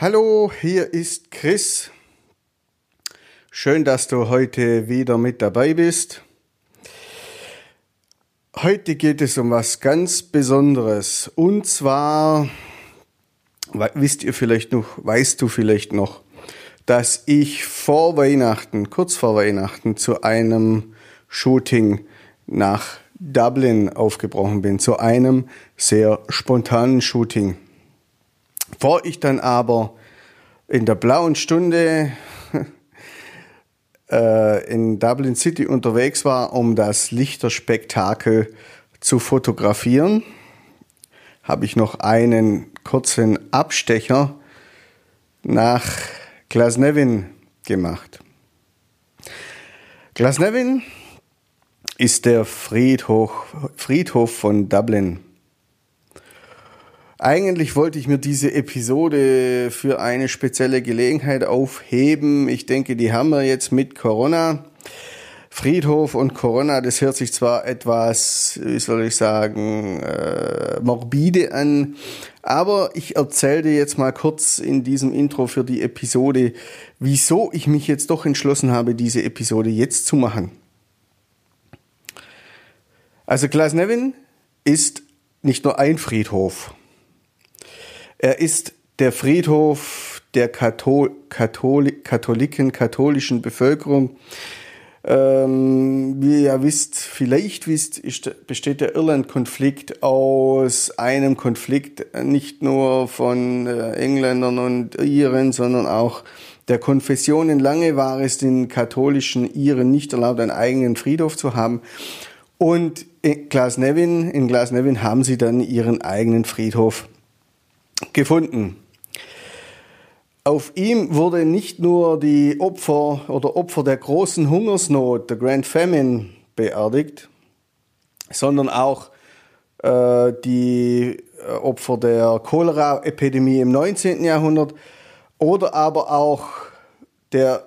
Hallo, hier ist Chris. Schön, dass du heute wieder mit dabei bist. Heute geht es um was ganz Besonderes. Und zwar, wisst ihr vielleicht noch, weißt du vielleicht noch, dass ich vor Weihnachten, kurz vor Weihnachten, zu einem Shooting nach Dublin aufgebrochen bin, zu einem sehr spontanen Shooting. Bevor ich dann aber in der blauen Stunde äh, in Dublin City unterwegs war, um das Lichterspektakel zu fotografieren, habe ich noch einen kurzen Abstecher nach Glasnevin gemacht. Glasnevin ist der Friedhof, Friedhof von Dublin. Eigentlich wollte ich mir diese Episode für eine spezielle Gelegenheit aufheben. Ich denke, die haben wir jetzt mit Corona. Friedhof und Corona, das hört sich zwar etwas, wie soll ich sagen, äh, morbide an, aber ich erzähle dir jetzt mal kurz in diesem Intro für die Episode, wieso ich mich jetzt doch entschlossen habe, diese Episode jetzt zu machen. Also Glasnevin ist nicht nur ein Friedhof. Er ist der Friedhof der Kathol Katholi Katholiken, katholischen Bevölkerung. Ähm, wie ihr ja wisst, vielleicht wisst, ist, besteht der Irland-Konflikt aus einem Konflikt nicht nur von äh, Engländern und Iren, sondern auch der Konfessionen. Lange war es den katholischen Iren nicht erlaubt, einen eigenen Friedhof zu haben. Und in Glasnevin, in Glasnevin haben sie dann ihren eigenen Friedhof gefunden. Auf ihm wurde nicht nur die Opfer oder Opfer der großen Hungersnot, der Grand Famine, beerdigt, sondern auch äh, die äh, Opfer der Cholera-Epidemie im 19. Jahrhundert oder aber auch der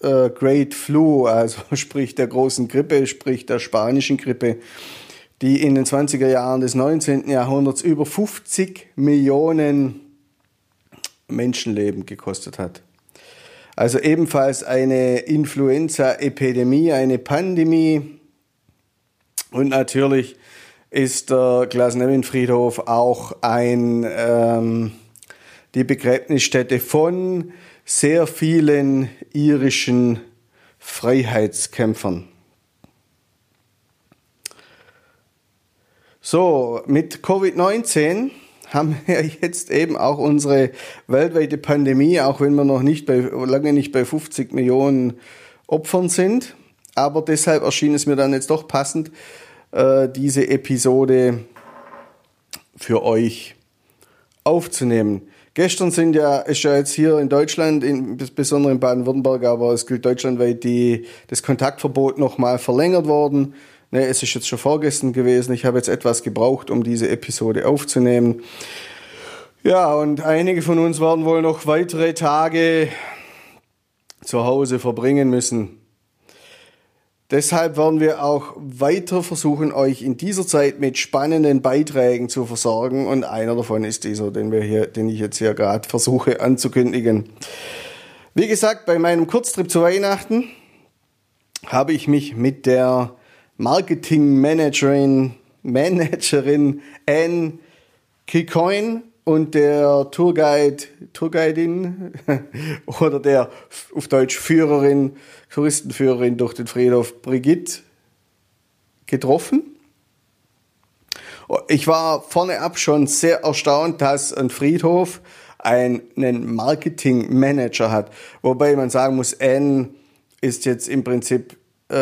äh, Great Flu, also sprich der großen Grippe, sprich der spanischen Grippe die in den 20er Jahren des 19. Jahrhunderts über 50 Millionen Menschenleben gekostet hat. Also ebenfalls eine Influenza-Epidemie, eine Pandemie. Und natürlich ist der Glasnevin-Friedhof auch ein, ähm, die Begräbnisstätte von sehr vielen irischen Freiheitskämpfern. So, mit Covid-19 haben wir jetzt eben auch unsere weltweite Pandemie, auch wenn wir noch nicht bei, lange nicht bei 50 Millionen Opfern sind. Aber deshalb erschien es mir dann jetzt doch passend, äh, diese Episode für euch aufzunehmen. Gestern sind ja, ist ja jetzt hier in Deutschland, insbesondere in Baden-Württemberg, aber es gilt deutschlandweit die, das Kontaktverbot nochmal verlängert worden. Ne, es ist jetzt schon vorgestern gewesen. Ich habe jetzt etwas gebraucht, um diese Episode aufzunehmen. Ja, und einige von uns werden wohl noch weitere Tage zu Hause verbringen müssen. Deshalb werden wir auch weiter versuchen, euch in dieser Zeit mit spannenden Beiträgen zu versorgen. Und einer davon ist dieser, den, wir hier, den ich jetzt hier gerade versuche anzukündigen. Wie gesagt, bei meinem Kurztrip zu Weihnachten habe ich mich mit der Marketing-Managerin Managerin Anne Kikoin und der Tourguide, Tourguidin oder der auf Deutsch Führerin, Touristenführerin durch den Friedhof Brigitte getroffen. Ich war vorne ab schon sehr erstaunt, dass ein Friedhof einen Marketing Manager hat. Wobei man sagen muss, Anne ist jetzt im Prinzip äh,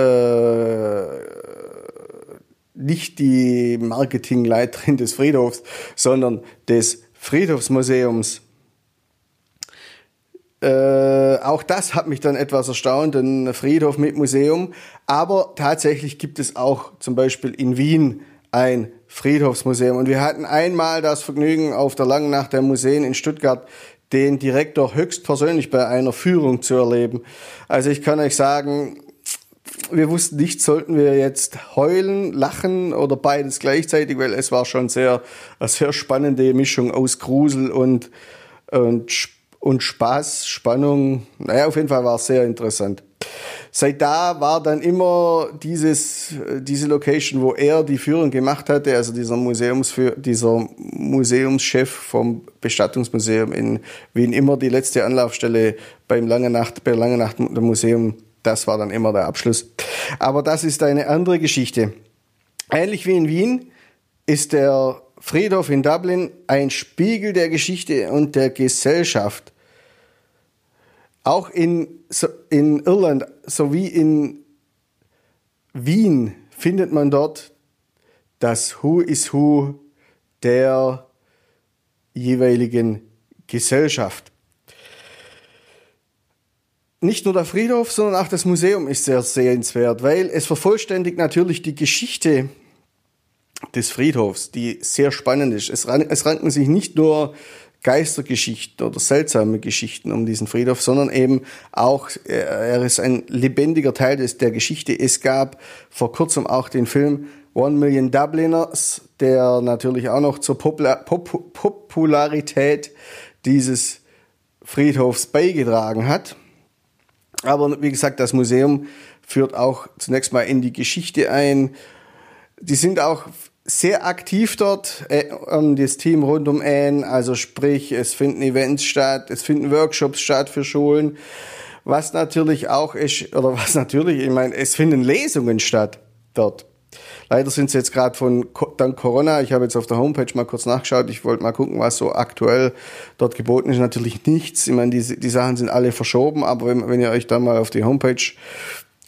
nicht die Marketingleiterin des Friedhofs, sondern des Friedhofsmuseums. Äh, auch das hat mich dann etwas erstaunt, ein Friedhof mit Museum. Aber tatsächlich gibt es auch zum Beispiel in Wien ein Friedhofsmuseum. Und wir hatten einmal das Vergnügen, auf der langen Nacht der Museen in Stuttgart den Direktor höchstpersönlich bei einer Führung zu erleben. Also ich kann euch sagen, wir wussten nicht, sollten wir jetzt heulen, lachen oder beides gleichzeitig, weil es war schon sehr, eine sehr spannende Mischung aus Grusel und, und, und Spaß, Spannung. Naja, auf jeden Fall war es sehr interessant. Seit da war dann immer dieses, diese Location, wo er die Führung gemacht hatte, also dieser Museumsführ, dieser Museumschef vom Bestattungsmuseum in Wien, immer die letzte Anlaufstelle beim Lange Nacht, bei Lange Nacht Museum. Das war dann immer der Abschluss. Aber das ist eine andere Geschichte. Ähnlich wie in Wien ist der Friedhof in Dublin ein Spiegel der Geschichte und der Gesellschaft. Auch in, in Irland sowie in Wien findet man dort das Who is Who der jeweiligen Gesellschaft. Nicht nur der Friedhof, sondern auch das Museum ist sehr sehenswert, weil es vervollständigt natürlich die Geschichte des Friedhofs, die sehr spannend ist. Es, ranken sich nicht nur Geistergeschichten oder seltsame Geschichten um diesen Friedhof, sondern eben auch, äh, er ist ein lebendiger Teil des, der Geschichte. Es gab vor kurzem auch den Film One Million Dubliners, der natürlich auch noch zur Popula Pop Popularität dieses Friedhofs beigetragen hat. Aber wie gesagt, das Museum führt auch zunächst mal in die Geschichte ein. Die sind auch sehr aktiv dort, äh, das Team rund um Anne, also sprich, es finden Events statt, es finden Workshops statt für Schulen, was natürlich auch ist, oder was natürlich, ich meine, es finden Lesungen statt dort. Leider sind sie jetzt gerade von dank Corona, ich habe jetzt auf der Homepage mal kurz nachgeschaut, ich wollte mal gucken, was so aktuell dort geboten ist. Natürlich nichts. Ich meine, die, die Sachen sind alle verschoben, aber wenn, wenn ihr euch da mal auf die Homepage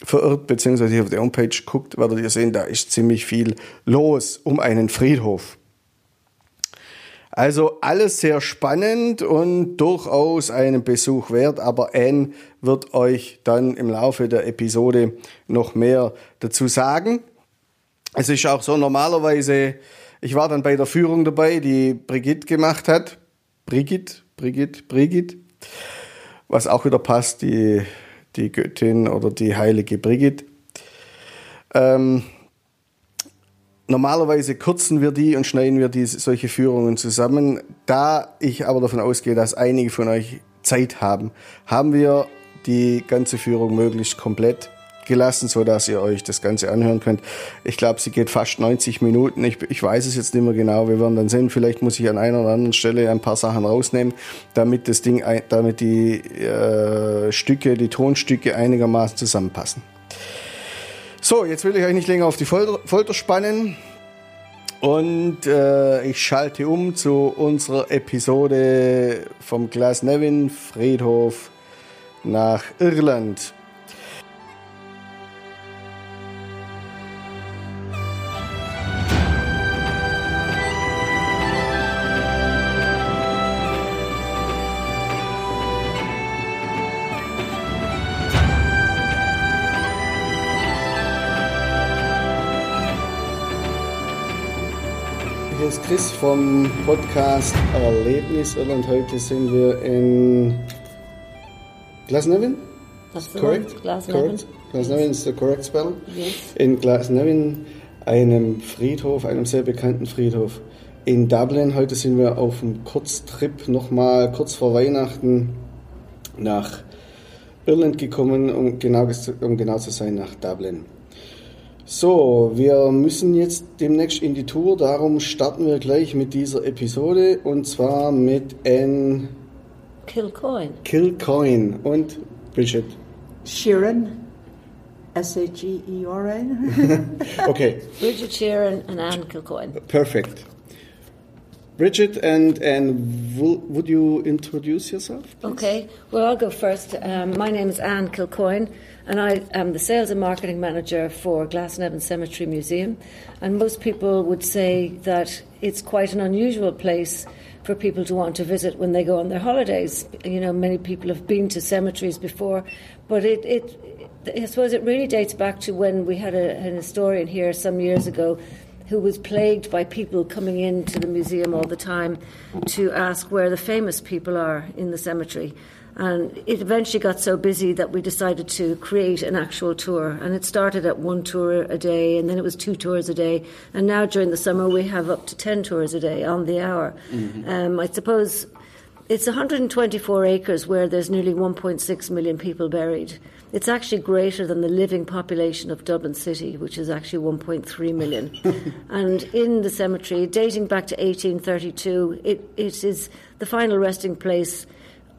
verirrt, beziehungsweise hier auf der Homepage guckt, werdet ihr sehen, da ist ziemlich viel los um einen Friedhof. Also alles sehr spannend und durchaus einen Besuch wert, aber Anne wird euch dann im Laufe der Episode noch mehr dazu sagen. Es ist auch so normalerweise, ich war dann bei der Führung dabei, die Brigitte gemacht hat. Brigitte, Brigitte, Brigitte. Was auch wieder passt, die die Göttin oder die heilige Brigitte. Ähm, normalerweise kürzen wir die und schneiden wir die, solche Führungen zusammen. Da ich aber davon ausgehe, dass einige von euch Zeit haben, haben wir die ganze Führung möglichst komplett gelassen, so dass ihr euch das Ganze anhören könnt. Ich glaube, sie geht fast 90 Minuten. Ich, ich weiß es jetzt nicht mehr genau. Wir werden dann sehen. Vielleicht muss ich an einer oder anderen Stelle ein paar Sachen rausnehmen, damit das Ding, damit die äh, Stücke, die Tonstücke einigermaßen zusammenpassen. So, jetzt will ich euch nicht länger auf die Folter, Folter spannen. Und äh, ich schalte um zu unserer Episode vom Glasnevin Friedhof nach Irland. Chris vom Podcast Erlebnis Irland. Heute sind wir in Glasnevin. That's correct. Glasnevin. Glasnevin is the correct spell. Yes. In Glasnevin, einem Friedhof, einem sehr bekannten Friedhof in Dublin. Heute sind wir auf einem Kurztrip nochmal kurz vor Weihnachten nach Irland gekommen, um genau, um genau zu sein, nach Dublin. So, wir müssen jetzt demnächst in die Tour, darum starten wir gleich mit dieser Episode und zwar mit Anne Kilcoin. Kilcoin und Bridget. Sheeran. S-H-E-E-R-N. okay. Bridget Sheeran and Anne Kilcoin. Perfect. Bridget and and would you introduce yourself? Please? Okay. Well, I'll go first. Um, my name is Anne Kilcoin. And I am the sales and marketing manager for Glasnevin Cemetery Museum. And most people would say that it's quite an unusual place for people to want to visit when they go on their holidays. You know, many people have been to cemeteries before, but it, it I suppose it really dates back to when we had a, an historian here some years ago who was plagued by people coming into the museum all the time to ask where the famous people are in the cemetery. And it eventually got so busy that we decided to create an actual tour. And it started at one tour a day, and then it was two tours a day. And now during the summer, we have up to 10 tours a day on the hour. Mm-hmm. Um, I suppose it's 124 acres where there's nearly 1.6 million people buried. It's actually greater than the living population of Dublin City, which is actually 1.3 million. and in the cemetery, dating back to 1832, it, it is the final resting place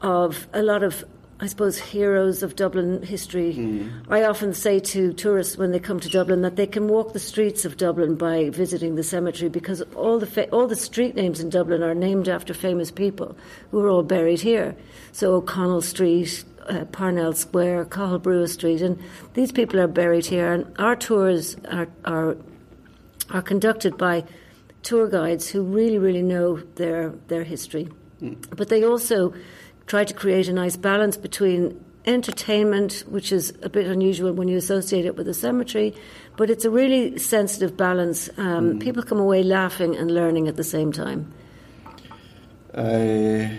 of a lot of I suppose, heroes of Dublin history. Mm. I often say to tourists when they come to Dublin that they can walk the streets of Dublin by visiting the cemetery because all the fa- all the street names in Dublin are named after famous people who are all buried here. So O'Connell Street, uh, Parnell Square, Cathal Brugha Street, and these people are buried here. And our tours are are are conducted by tour guides who really, really know their their history, mm. but they also try to create a nice balance between entertainment, which is a bit unusual when you associate it with a cemetery, but it's a really sensitive balance. Um, mm. People come away laughing and learning at the same time. Uh,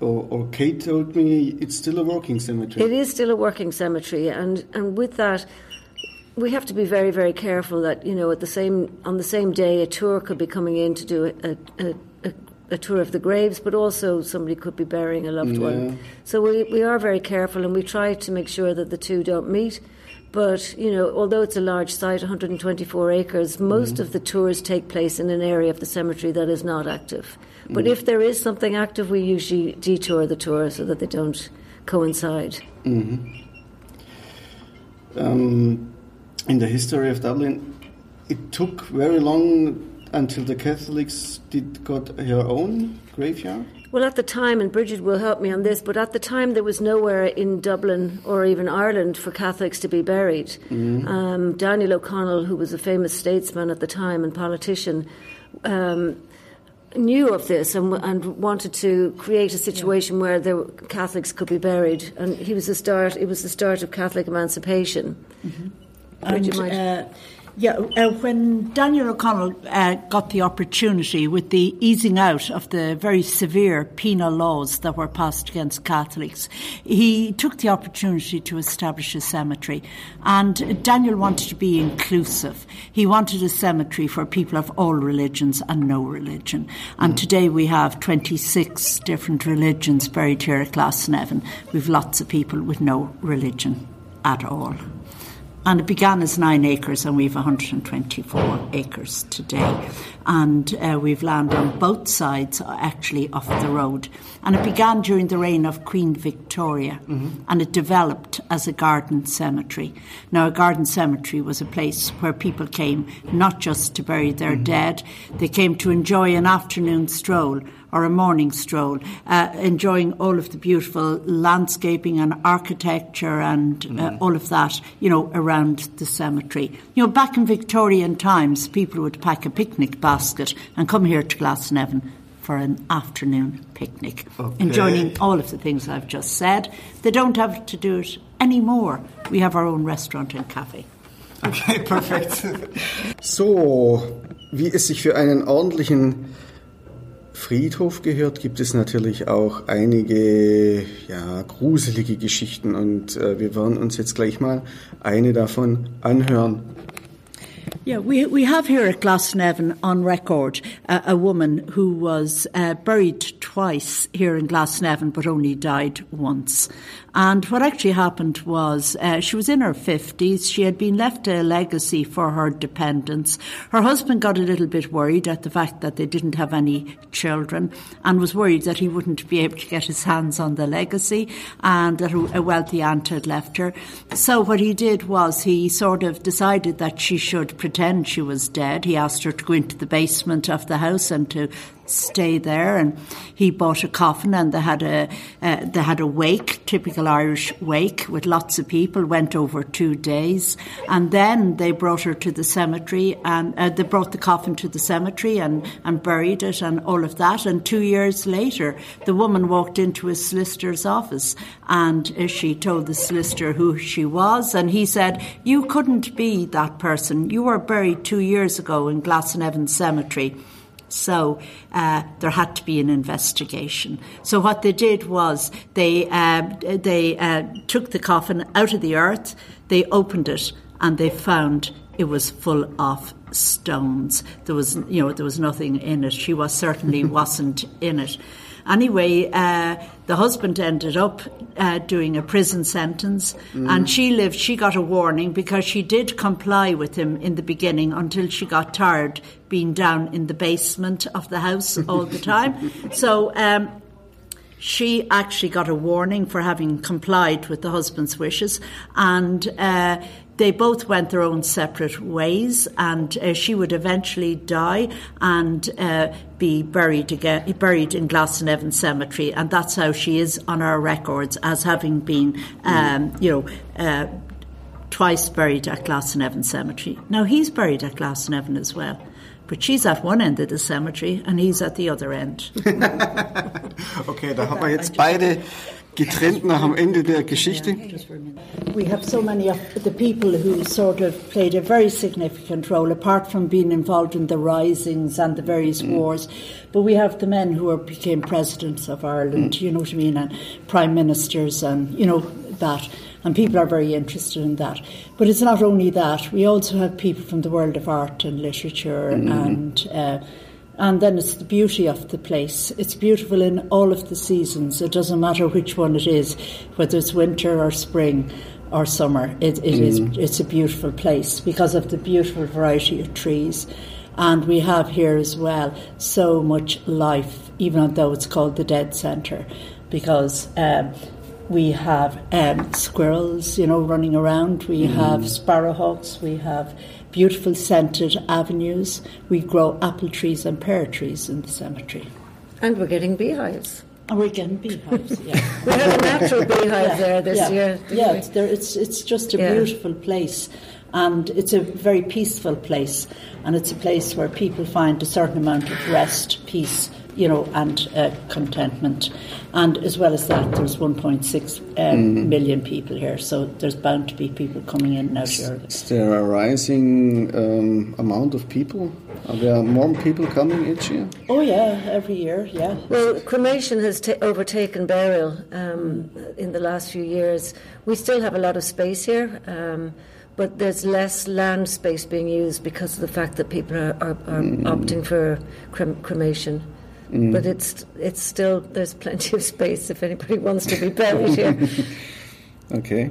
or, or, Kate told me it's still a working cemetery. It is still a working cemetery, and, and with that, we have to be very, very careful that you know at the same on the same day a tour could be coming in to do a, a, a tour of the graves, but also somebody could be burying a loved yeah. one. So we, we are very careful and we try to make sure that the two don't meet. But, you know, although it's a large site, 124 acres, most mm. of the tours take place in an area of the cemetery that is not active. But mm. if there is something active, we usually detour the tour so that they don't coincide. Mm-hmm. Um, in the history of Dublin, it took very long until the Catholics did got their own graveyard? Well, at the time, and Bridget will help me on this, but at the time there was nowhere in Dublin or even Ireland for Catholics to be buried. Mm-hmm. Um, Daniel O'Connell, who was a famous statesman at the time and politician, um, knew of this and, and, wanted to create a situation yeah. where the Catholics could be buried, and he was the start. It was the start of Catholic emancipation. Mm-hmm. And, uh, yeah, uh, when Daniel O'Connell uh, got the opportunity with the easing out of the very severe penal laws that were passed against Catholics, he took the opportunity to establish a cemetery. And Daniel wanted to be inclusive. He wanted a cemetery for people of all religions and no religion. And mm. today we have 26 different religions buried here at Glasnevin. We've lots of people with no religion at all. And it began as nine acres, and we've 124 acres today. And uh, we've land on both sides, actually, of the road. And it began during the reign of Queen Victoria, mm-hmm. and it developed as a garden cemetery. Now, a garden cemetery was a place where people came not just to bury their mm-hmm. dead, they came to enjoy an afternoon stroll or a morning stroll, uh, enjoying all of the beautiful landscaping and architecture and uh, mm. all of that, you know, around the cemetery. You know, back in Victorian times, people would pack a picnic basket and come here to Glasnevin for an afternoon picnic, okay. enjoying all of the things I've just said. They don't have to do it anymore. We have our own restaurant and cafe. Okay, perfekt. so, wie es sich für einen ordentlichen Friedhof gehört, gibt es natürlich auch einige ja, gruselige Geschichten und äh, wir werden uns jetzt gleich mal eine davon anhören. Yeah, we, we have here at Glasnevin on record uh, a woman who was uh, buried twice here in Glasnevin but only died once. And what actually happened was uh, she was in her 50s. She had been left a legacy for her dependents. Her husband got a little bit worried at the fact that they didn't have any children and was worried that he wouldn't be able to get his hands on the legacy and that a wealthy aunt had left her. So what he did was he sort of decided that she should pretend she was dead. He asked her to go into the basement of the house and to stay there. And he bought a coffin, and they had a uh, they had a wake, typical Irish wake, with lots of people. Went over two days, and then they brought her to the cemetery, and uh, they brought the coffin to the cemetery and and buried it, and all of that. And two years later, the woman walked into a solicitor's office, and uh, she told the solicitor who she was, and he said, "You couldn't be that person. You were buried two years ago in Glasnevin Cemetery." So uh, there had to be an investigation. So what they did was they uh, they uh, took the coffin out of the earth, they opened it, and they found it was full of stones. There was you know there was nothing in it. She was certainly wasn't in it. Anyway, uh, the husband ended up uh, doing a prison sentence, mm. and she lived. She got a warning because she did comply with him in the beginning until she got tired being down in the basement of the house all the time. so. Um, she actually got a warning for having complied with the husband's wishes, and uh, they both went their own separate ways, and uh, she would eventually die and uh, be buried again, buried in Glasnevin Cemetery, and that's how she is on our records as having been, um, you know. Uh, twice buried at Glasnevin Cemetery. Now he's buried at Glasnevin as well. But she's at one end of the cemetery and he's at the other end. okay, da haben wir jetzt beide getrennt nach am Ende der Geschichte. We have so many of the people who sort of played a very significant role, apart from being involved in the risings and the various mm. wars. But we have the men who are, became presidents of Ireland, mm. you know what I mean, and prime ministers, and you know that and people are very interested in that. But it's not only that, we also have people from the world of art and literature mm-hmm. and. Uh, and then it's the beauty of the place. It's beautiful in all of the seasons. It doesn't matter which one it is, whether it's winter or spring or summer. It, it mm. is, it's a beautiful place because of the beautiful variety of trees. And we have here as well so much life, even though it's called the Dead Centre, because um, we have um, squirrels, you know, running around. We mm. have sparrowhawks. We have beautiful scented avenues. We grow apple trees and pear trees in the cemetery. And we're getting beehives. And we're getting beehives. Yeah, we have a natural beehive yeah, there this yeah, year. Yeah, it's, there, it's it's just a beautiful place, and it's a very peaceful place, and it's a place where people find a certain amount of rest, peace, you know, and uh, contentment. And as well as that, there's 1.6 um, mm-hmm. million people here, so there's bound to be people coming in and out here. Is there a rising um, amount of people? Are there more people coming each year? Oh yeah, every year, yeah. Well, cremation has ta- overtaken burial um, in the last few years. We still have a lot of space here um, but there's less land space being used because of the fact that people are, are, are mm. opting for crem- cremation. Mm. But it's it's still there's plenty of space if anybody wants to be buried here. okay.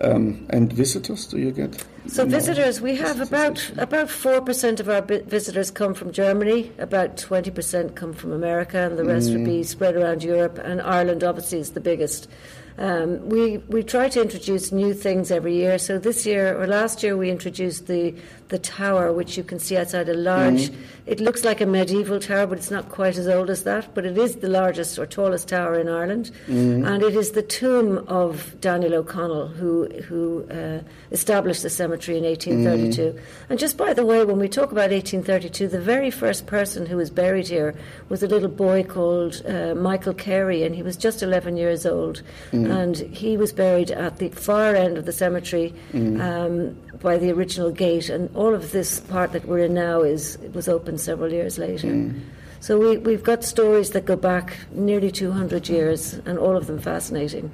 Um, and visitors, do you get? So visitors, we have about about four percent of our visitors come from Germany, about twenty percent come from America, and the rest mm. would be spread around Europe. And Ireland, obviously, is the biggest. Um, we we try to introduce new things every year. So this year or last year we introduced the the tower, which you can see outside a large. Mm-hmm. It looks like a medieval tower, but it's not quite as old as that. But it is the largest or tallest tower in Ireland, mm-hmm. and it is the tomb of Daniel O'Connell, who who uh, established the cemetery in 1832. Mm-hmm. And just by the way, when we talk about 1832, the very first person who was buried here was a little boy called uh, Michael Carey, and he was just 11 years old. Mm-hmm mm. and he was buried at the far end of the cemetery mm. um, by the original gate. And all of this part that we're in now is was opened several years later. Mm. So we, we've got stories that go back nearly 200 years, and all of them fascinating.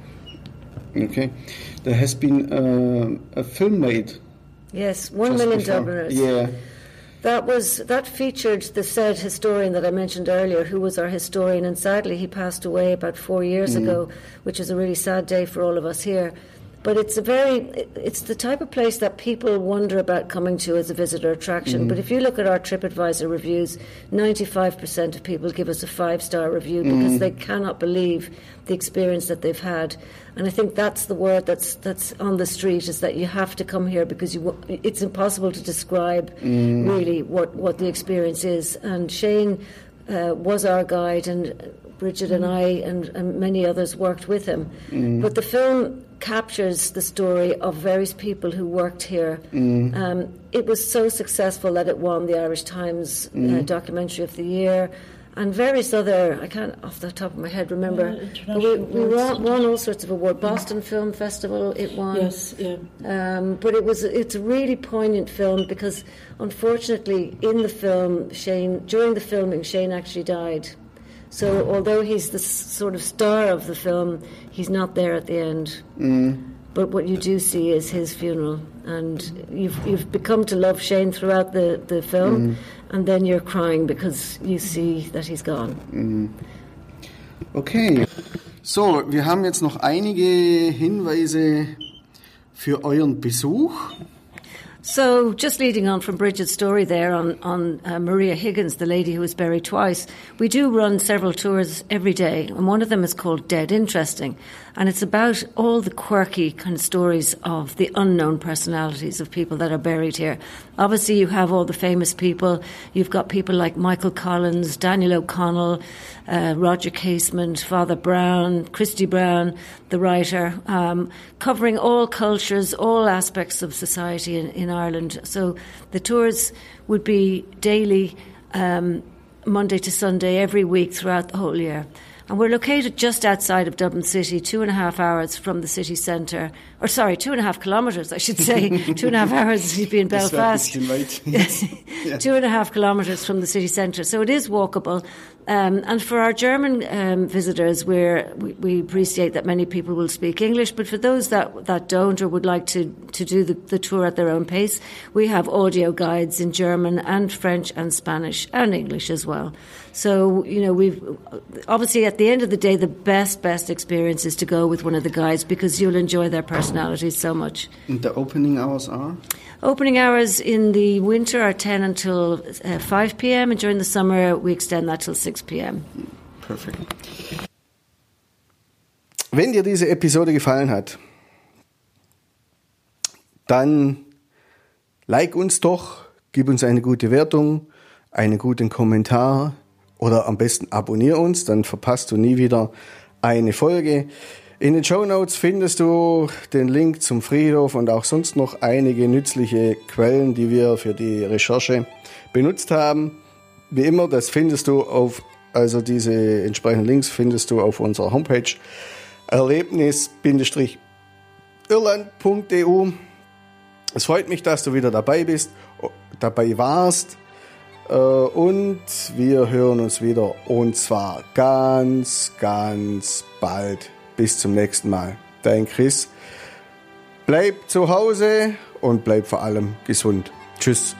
Okay, there has been uh, a film made. Yes, one million before. Dubliners. Yeah. That was that featured the said historian that I mentioned earlier, who was our historian, and sadly he passed away about four years mm. ago, which is a really sad day for all of us here. But it's a very, it's the type of place that people wonder about coming to as a visitor attraction. Mm. But if you look at our TripAdvisor reviews, 95% of people give us a five star review mm. because they cannot believe the experience that they've had. And I think that's the word that's that's on the street is that you have to come here because you it's impossible to describe mm. really what what the experience is. And Shane uh, was our guide, and Bridget and I and, and many others worked with him. Mm. But the film captures the story of various people who worked here. Mm. Um, it was so successful that it won the Irish Times uh, mm. uh, Documentary of the Year and various other, I can't off the top of my head remember, yeah, we, we won, won, all sorts of awards. Boston Film Festival, it won. Yes, yeah. Um, but it was it's a really poignant film because unfortunately in the film, Shane during the filming, Shane actually died. So although he's the sort of star of the film, he's not there at the end. Mm. But what you do see is his funeral, and you've you've become to love Shane throughout the the film, mm. and then you're crying because you see that he's gone. Mm. Okay. So, wir haben jetzt noch einige Hinweise für euren Besuch. So, just leading on from Bridget's story there on, on uh, Maria Higgins, the lady who was buried twice, we do run several tours every day, and one of them is called Dead Interesting. And it's about all the quirky kind of stories of the unknown personalities of people that are buried here. Obviously, you have all the famous people. You've got people like Michael Collins, Daniel O'Connell, uh, Roger Casement, Father Brown, Christy Brown, the writer, um, covering all cultures, all aspects of society in, in Ireland. So the tours would be daily, um, Monday to Sunday, every week throughout the whole year. And we're located just outside of Dublin City, two and a half hours from the city centre. Or, sorry, two and a half kilometres, I should say. two and a half hours to be in Belfast. yes. yeah. Two and a half kilometres from the city centre. So it is walkable. Um, and for our German um, visitors, we we, appreciate that many people will speak English, but for those that, that don't or would like to, to do the, the tour at their own pace, we have audio guides in German and French and Spanish and English as well. So, you know, we've obviously at the end of the day, the best, best experience is to go with one of the guides because you'll enjoy their personalities so much. And the opening hours are? Opening hours in the winter are 10 until uh, 5 p.m., and during the summer, we extend that till 6 p.m. Perfect. Wenn dir diese Episode gefallen hat, dann like uns doch, gib uns eine gute Wertung, einen guten Kommentar oder am besten abonniere uns, dann verpasst du nie wieder eine Folge. In den Show Notes findest du den Link zum Friedhof und auch sonst noch einige nützliche Quellen, die wir für die Recherche benutzt haben. Wie immer, das findest du auf, also diese entsprechenden Links findest du auf unserer Homepage erlebnis-irland.eu. Es freut mich, dass du wieder dabei bist, dabei warst. Äh, und wir hören uns wieder und zwar ganz, ganz bald. Bis zum nächsten Mal. Dein Chris. Bleib zu Hause und bleib vor allem gesund. Tschüss.